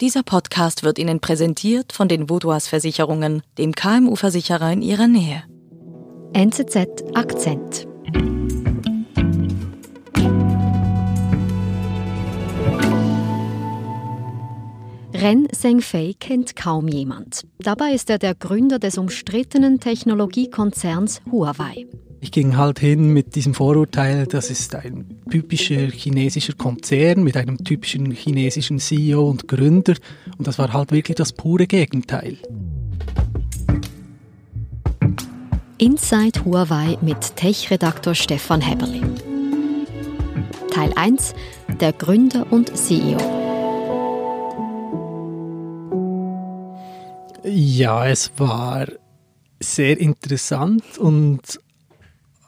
Dieser Podcast wird Ihnen präsentiert von den Vodouas Versicherungen, dem KMU-Versicherer in Ihrer Nähe. NZZ Akzent. Ren Zhengfei kennt kaum jemand. Dabei ist er der Gründer des umstrittenen Technologiekonzerns Huawei. Ich ging halt hin mit diesem Vorurteil, das ist ein typischer chinesischer Konzern mit einem typischen chinesischen CEO und Gründer. Und das war halt wirklich das pure Gegenteil. Inside Huawei mit Tech-Redaktor Stefan Heberli. Teil 1: Der Gründer und CEO. Ja, es war sehr interessant und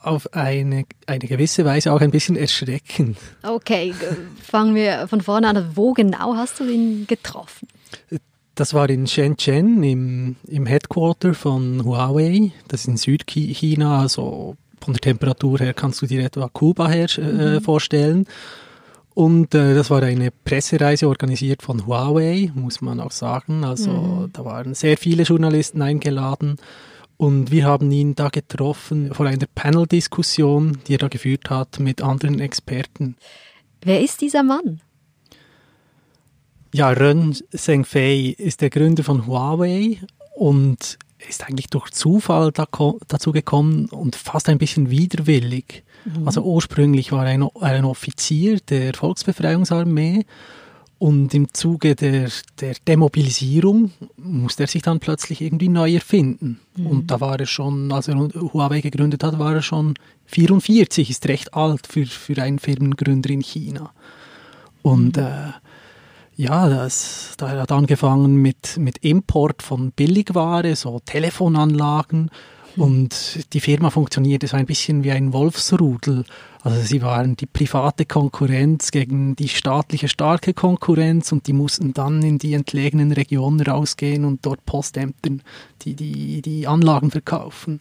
auf eine, eine gewisse Weise auch ein bisschen erschreckend. Okay, fangen wir von vorne an. Wo genau hast du ihn getroffen? Das war in Shenzhen im, im Headquarter von Huawei. Das ist in Südchina, also von der Temperatur her kannst du dir etwa Kuba her äh, mhm. vorstellen. Und äh, das war eine Pressereise organisiert von Huawei, muss man auch sagen. Also mhm. da waren sehr viele Journalisten eingeladen. Und wir haben ihn da getroffen vor einer Panel-Diskussion, die er da geführt hat mit anderen Experten. Wer ist dieser Mann? Ja, Ren Zhengfei ist der Gründer von Huawei und ist eigentlich durch Zufall da, dazu gekommen und fast ein bisschen widerwillig. Mhm. Also ursprünglich war er ein, ein Offizier der Volksbefreiungsarmee und im Zuge der, der Demobilisierung musste er sich dann plötzlich irgendwie neu erfinden. Mhm. Und da war er schon, als er Huawei gegründet hat, war er schon 44, ist recht alt für, für einen Firmengründer in China. Und mhm. äh, ja, das, da hat angefangen mit, mit Import von Billigware, so Telefonanlagen und die Firma funktionierte so ein bisschen wie ein Wolfsrudel. Also sie waren die private Konkurrenz gegen die staatliche starke Konkurrenz und die mussten dann in die entlegenen Regionen rausgehen und dort Postämtern die, die, die Anlagen verkaufen.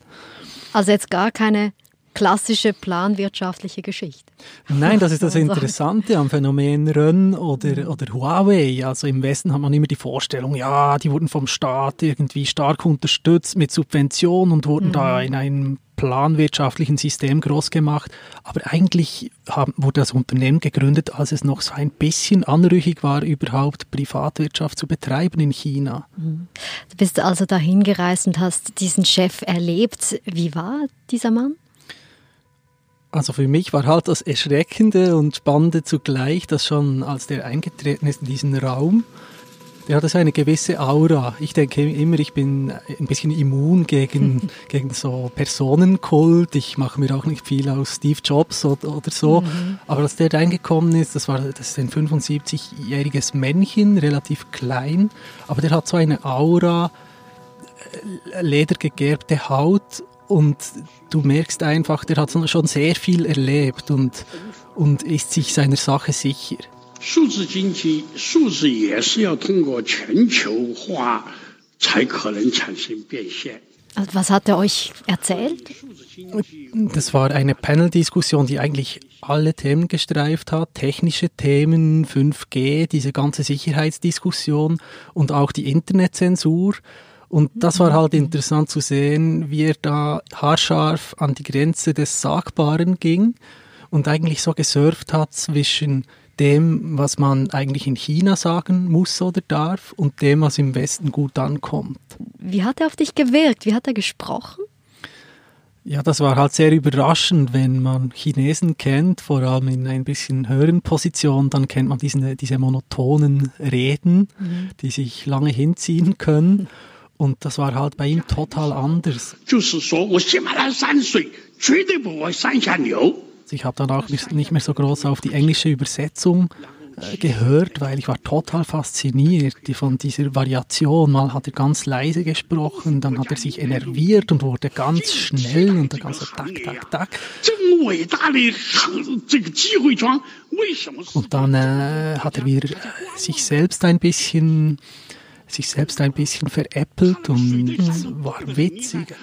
Also jetzt gar keine klassische planwirtschaftliche Geschichte. Nein, das ist das Interessante am Phänomen Rön oder, oder Huawei. Also im Westen hat man immer die Vorstellung, ja, die wurden vom Staat irgendwie stark unterstützt mit Subventionen und wurden mhm. da in einem planwirtschaftlichen System groß gemacht. Aber eigentlich haben, wurde das Unternehmen gegründet, als es noch so ein bisschen anrüchig war, überhaupt Privatwirtschaft zu betreiben in China. Mhm. Du bist also dahin gereist und hast diesen Chef erlebt. Wie war dieser Mann? Also für mich war halt das Erschreckende und Spannende zugleich, dass schon als der eingetreten ist in diesen Raum, der hatte so eine gewisse Aura. Ich denke immer, ich bin ein bisschen immun gegen, gegen so Personenkult. Ich mache mir auch nicht viel aus Steve Jobs oder, oder so. Mhm. Aber als der reingekommen ist, das war das ist ein 75-jähriges Männchen, relativ klein, aber der hat so eine Aura, äh, ledergegerbte Haut und du merkst einfach, der hat schon sehr viel erlebt und, und ist sich seiner Sache sicher. Was hat er euch erzählt? Das war eine Panel-Diskussion, die eigentlich alle Themen gestreift hat, technische Themen, 5G, diese ganze Sicherheitsdiskussion und auch die Internetzensur. Und das war halt interessant zu sehen, wie er da haarscharf an die Grenze des Sagbaren ging und eigentlich so gesurft hat zwischen dem, was man eigentlich in China sagen muss oder darf und dem, was im Westen gut ankommt. Wie hat er auf dich gewirkt? Wie hat er gesprochen? Ja, das war halt sehr überraschend, wenn man Chinesen kennt, vor allem in ein bisschen höheren Positionen, dann kennt man diesen, diese monotonen Reden, mhm. die sich lange hinziehen können. Und das war halt bei ihm total anders. Ich habe dann auch nicht mehr so groß auf die englische Übersetzung äh, gehört, weil ich war total fasziniert von dieser Variation. Mal hat er ganz leise gesprochen, dann hat er sich enerviert und wurde ganz schnell und dann ganz so tak, tak, tak. Und dann äh, hat er wieder sich selbst ein bisschen sich selbst ein bisschen veräppelt und war witzig.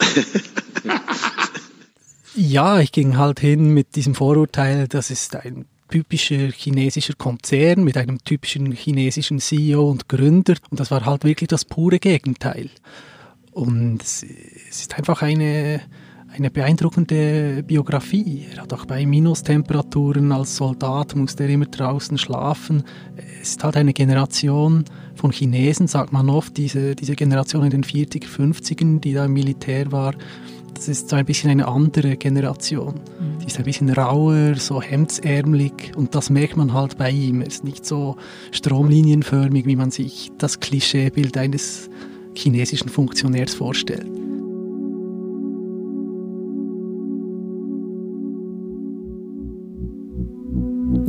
ja, ich ging halt hin mit diesem Vorurteil, das ist ein typischer chinesischer Konzern mit einem typischen chinesischen CEO und Gründer. Und das war halt wirklich das pure Gegenteil. Und es ist einfach eine, eine beeindruckende Biografie. Er hat auch bei Minustemperaturen als Soldat musste er immer draußen schlafen. Es ist halt eine Generation von Chinesen, sagt man oft, diese, diese Generation in den 40er, 50ern, die da im Militär war. Das ist so ein bisschen eine andere Generation. Mhm. Die ist ein bisschen rauer, so hemdsärmelig und das merkt man halt bei ihm. Er ist nicht so stromlinienförmig, wie man sich das Klischeebild eines chinesischen Funktionärs vorstellt.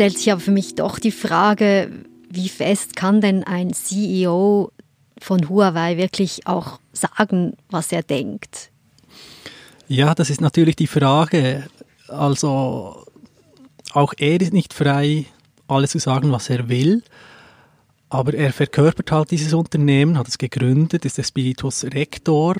Stellt sich aber für mich doch die Frage, wie fest kann denn ein CEO von Huawei wirklich auch sagen, was er denkt? Ja, das ist natürlich die Frage. Also auch er ist nicht frei, alles zu sagen, was er will. Aber er verkörpert halt dieses Unternehmen, hat es gegründet, ist der Spiritus Rector.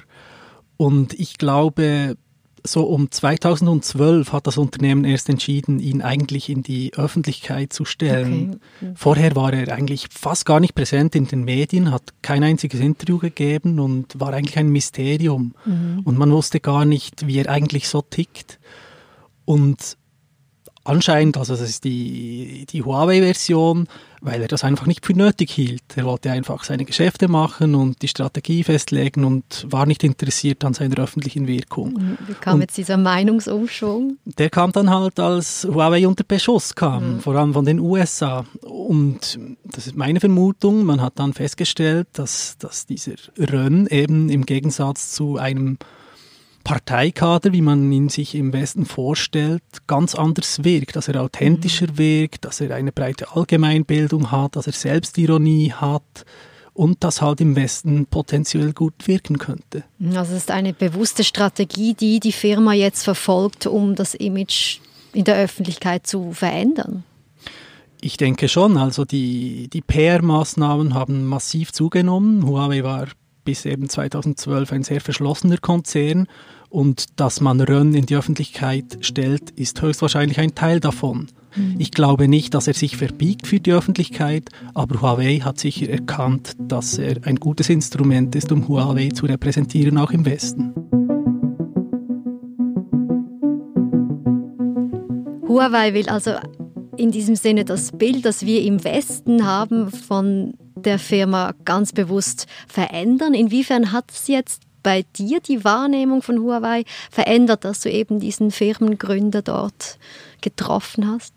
Und ich glaube, so um 2012 hat das Unternehmen erst entschieden, ihn eigentlich in die Öffentlichkeit zu stellen. Okay. Vorher war er eigentlich fast gar nicht präsent in den Medien, hat kein einziges Interview gegeben und war eigentlich ein Mysterium. Mhm. Und man wusste gar nicht, wie er eigentlich so tickt. Und anscheinend, also das ist die, die Huawei-Version, weil er das einfach nicht für nötig hielt. Er wollte einfach seine Geschäfte machen und die Strategie festlegen und war nicht interessiert an seiner öffentlichen Wirkung. Wie kam und jetzt dieser Meinungsumschwung? Der kam dann halt, als Huawei unter Beschuss kam, mhm. vor allem von den USA. Und das ist meine Vermutung, man hat dann festgestellt, dass, dass dieser Rön eben im Gegensatz zu einem Parteikader, wie man ihn sich im Westen vorstellt, ganz anders wirkt, dass er authentischer mhm. wirkt, dass er eine breite Allgemeinbildung hat, dass er Selbstironie hat und das halt im Westen potenziell gut wirken könnte. Also es ist eine bewusste Strategie, die die Firma jetzt verfolgt, um das Image in der Öffentlichkeit zu verändern. Ich denke schon. Also die, die PR-Maßnahmen haben massiv zugenommen. Huawei war bis eben 2012 ein sehr verschlossener Konzern und dass man Rönn in die Öffentlichkeit stellt, ist höchstwahrscheinlich ein Teil davon. Mhm. Ich glaube nicht, dass er sich verbiegt für die Öffentlichkeit, aber Huawei hat sicher erkannt, dass er ein gutes Instrument ist, um Huawei zu repräsentieren, auch im Westen. Huawei will also in diesem Sinne das Bild, das wir im Westen haben von der Firma ganz bewusst verändern. Inwiefern hat es jetzt bei dir die Wahrnehmung von Huawei verändert, dass du eben diesen Firmengründer dort getroffen hast?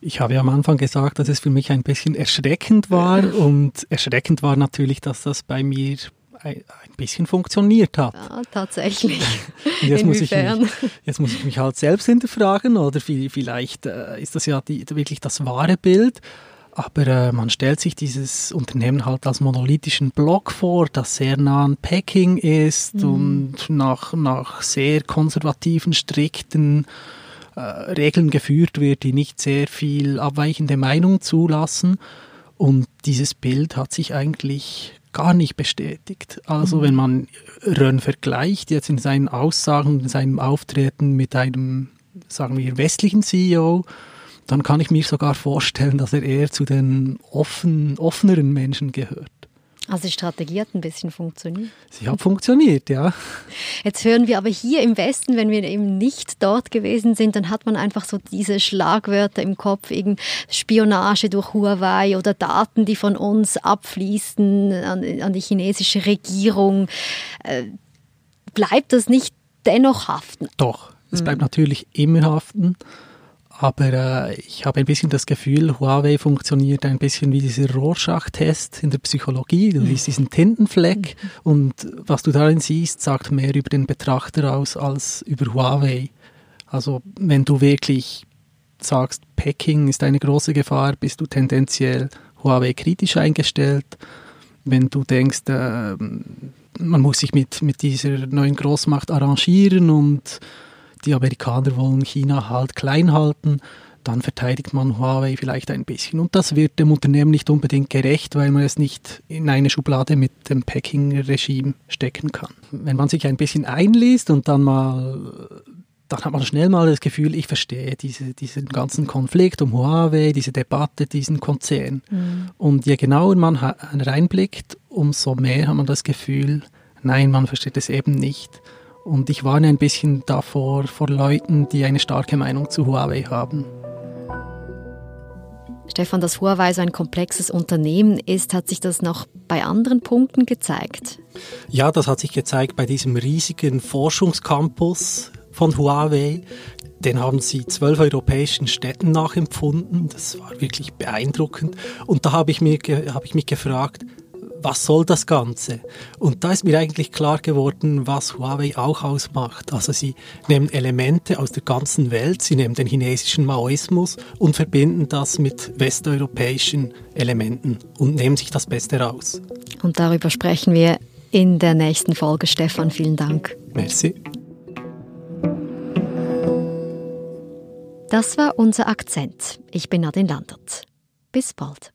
Ich habe ja am Anfang gesagt, dass es für mich ein bisschen erschreckend war und erschreckend war natürlich, dass das bei mir ein, bisschen funktioniert hat. Ja, tatsächlich. jetzt, muss ich mich, jetzt muss ich mich halt selbst hinterfragen oder vielleicht äh, ist das ja die, wirklich das wahre Bild. Aber äh, man stellt sich dieses Unternehmen halt als monolithischen Block vor, das sehr nah an Peking ist mhm. und nach, nach sehr konservativen, strikten äh, Regeln geführt wird, die nicht sehr viel abweichende Meinung zulassen. Und dieses Bild hat sich eigentlich gar nicht bestätigt. Also mhm. wenn man Rönn vergleicht, jetzt in seinen Aussagen, in seinem Auftreten mit einem, sagen wir, westlichen CEO, dann kann ich mir sogar vorstellen, dass er eher zu den offen, offeneren Menschen gehört. Also die Strategie hat ein bisschen funktioniert. Sie hat funktioniert, ja. Jetzt hören wir aber hier im Westen, wenn wir eben nicht dort gewesen sind, dann hat man einfach so diese Schlagwörter im Kopf, eben Spionage durch Huawei oder Daten, die von uns abfließen an, an die chinesische Regierung. Äh, bleibt das nicht dennoch haften? Doch, es hm. bleibt mhm. natürlich immer haften. Aber äh, ich habe ein bisschen das Gefühl, Huawei funktioniert ein bisschen wie dieser Rorschach-Test in der Psychologie. Du siehst diesen Tintenfleck mhm. und was du darin siehst, sagt mehr über den Betrachter aus als über Huawei. Also wenn du wirklich sagst, Peking ist eine große Gefahr, bist du tendenziell Huawei kritisch eingestellt. Wenn du denkst, äh, man muss sich mit, mit dieser neuen Großmacht arrangieren und die Amerikaner wollen China halt klein halten, dann verteidigt man Huawei vielleicht ein bisschen. Und das wird dem Unternehmen nicht unbedingt gerecht, weil man es nicht in eine Schublade mit dem Peking-Regime stecken kann. Wenn man sich ein bisschen einliest und dann mal dann hat man schnell mal das Gefühl, ich verstehe diese, diesen ganzen Konflikt um Huawei, diese Debatte, diesen Konzern. Mhm. Und je genauer man reinblickt, umso mehr hat man das Gefühl, nein, man versteht es eben nicht. Und ich warne ein bisschen davor, vor Leuten, die eine starke Meinung zu Huawei haben. Stefan, dass Huawei so ein komplexes Unternehmen ist, hat sich das noch bei anderen Punkten gezeigt? Ja, das hat sich gezeigt bei diesem riesigen Forschungscampus von Huawei. Den haben sie zwölf europäischen Städten nachempfunden. Das war wirklich beeindruckend. Und da habe ich, mir, habe ich mich gefragt, was soll das Ganze? Und da ist mir eigentlich klar geworden, was Huawei auch ausmacht. Also sie nehmen Elemente aus der ganzen Welt, sie nehmen den chinesischen Maoismus und verbinden das mit westeuropäischen Elementen und nehmen sich das Beste raus. Und darüber sprechen wir in der nächsten Folge. Stefan, vielen Dank. Merci. Das war unser Akzent. Ich bin Nadine Landert. Bis bald.